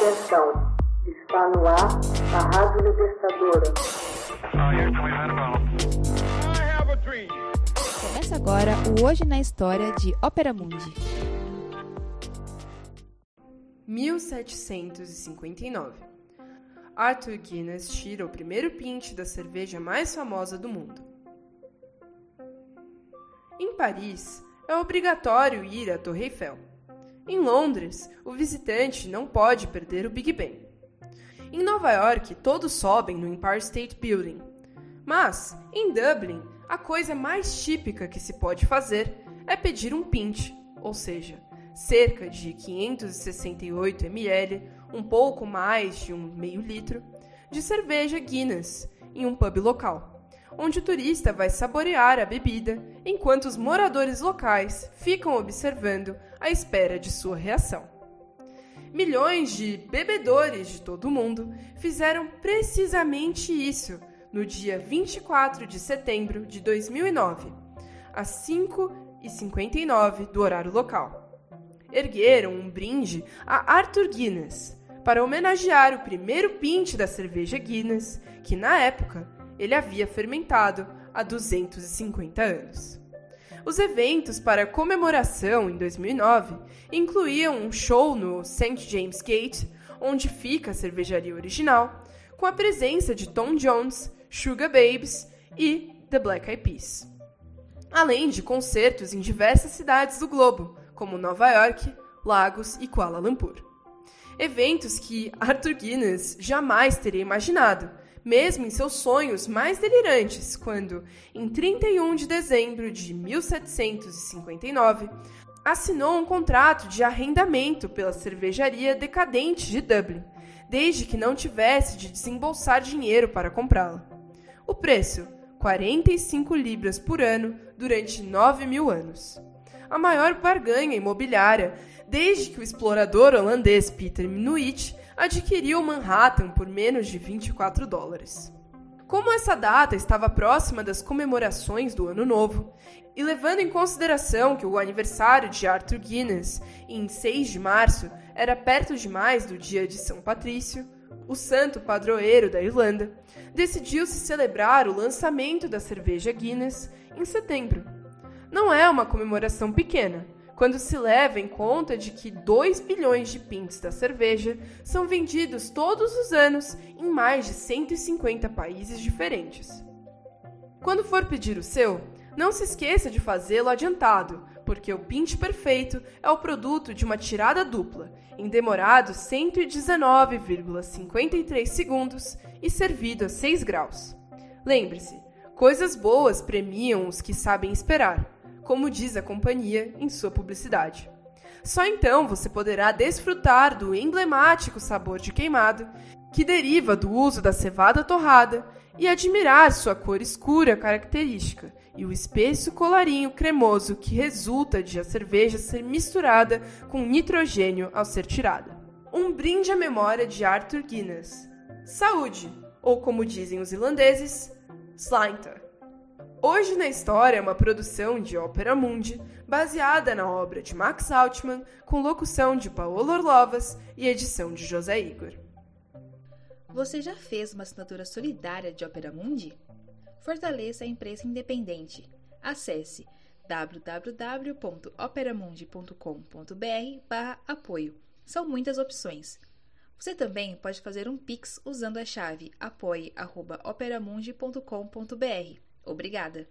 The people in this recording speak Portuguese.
Atenção, está no ar a Rádio Libertadora. Começa agora o Hoje na História de Ópera Mundi. 1759 Arthur Guinness tira o primeiro pinte da cerveja mais famosa do mundo. Em Paris, é obrigatório ir à Torre Eiffel. Em Londres, o visitante não pode perder o Big Ben. Em Nova York, todos sobem no Empire State Building. Mas, em Dublin, a coisa mais típica que se pode fazer é pedir um pint, ou seja, cerca de 568 ml, um pouco mais de um meio litro, de cerveja Guinness em um pub local onde o turista vai saborear a bebida enquanto os moradores locais ficam observando à espera de sua reação. Milhões de bebedores de todo o mundo fizeram precisamente isso no dia 24 de setembro de 2009, às 5h59 do horário local. Ergueram um brinde a Arthur Guinness para homenagear o primeiro pinte da cerveja Guinness, que na época ele havia fermentado há 250 anos. Os eventos para comemoração em 2009 incluíam um show no St. James Gate, onde fica a cervejaria original, com a presença de Tom Jones, Sugar Babes e The Black Eyed Peas. Além de concertos em diversas cidades do globo, como Nova York, Lagos e Kuala Lumpur. Eventos que Arthur Guinness jamais teria imaginado, mesmo em seus sonhos mais delirantes, quando, em 31 de dezembro de 1759, assinou um contrato de arrendamento pela cervejaria decadente de Dublin, desde que não tivesse de desembolsar dinheiro para comprá-la. O preço: 45 libras por ano durante 9 mil anos. A maior barganha imobiliária desde que o explorador holandês Peter Minuit adquiriu Manhattan por menos de 24 dólares. Como essa data estava próxima das comemorações do Ano Novo, e levando em consideração que o aniversário de Arthur Guinness, em 6 de março, era perto demais do dia de São Patrício, o santo padroeiro da Irlanda, decidiu-se celebrar o lançamento da cerveja Guinness em setembro. Não é uma comemoração pequena, quando se leva em conta de que 2 bilhões de pintos da cerveja são vendidos todos os anos em mais de 150 países diferentes. Quando for pedir o seu, não se esqueça de fazê-lo adiantado, porque o pinte perfeito é o produto de uma tirada dupla, em demorado 119,53 segundos e servido a 6 graus. Lembre-se, coisas boas premiam os que sabem esperar como diz a companhia em sua publicidade. Só então você poderá desfrutar do emblemático sabor de queimado, que deriva do uso da cevada torrada, e admirar sua cor escura característica e o espesso colarinho cremoso que resulta de a cerveja ser misturada com nitrogênio ao ser tirada. Um brinde à memória de Arthur Guinness. Saúde! Ou como dizem os irlandeses, Slainta. Hoje na História é uma produção de Ópera Mundi, baseada na obra de Max Altman, com locução de Paolo Orlovas e edição de José Igor. Você já fez uma assinatura solidária de Ópera Mundi? Fortaleça a empresa independente. Acesse www.operamundi.com.br/apoio. São muitas opções. Você também pode fazer um Pix usando a chave apoie.operamundi.com.br. Obrigada!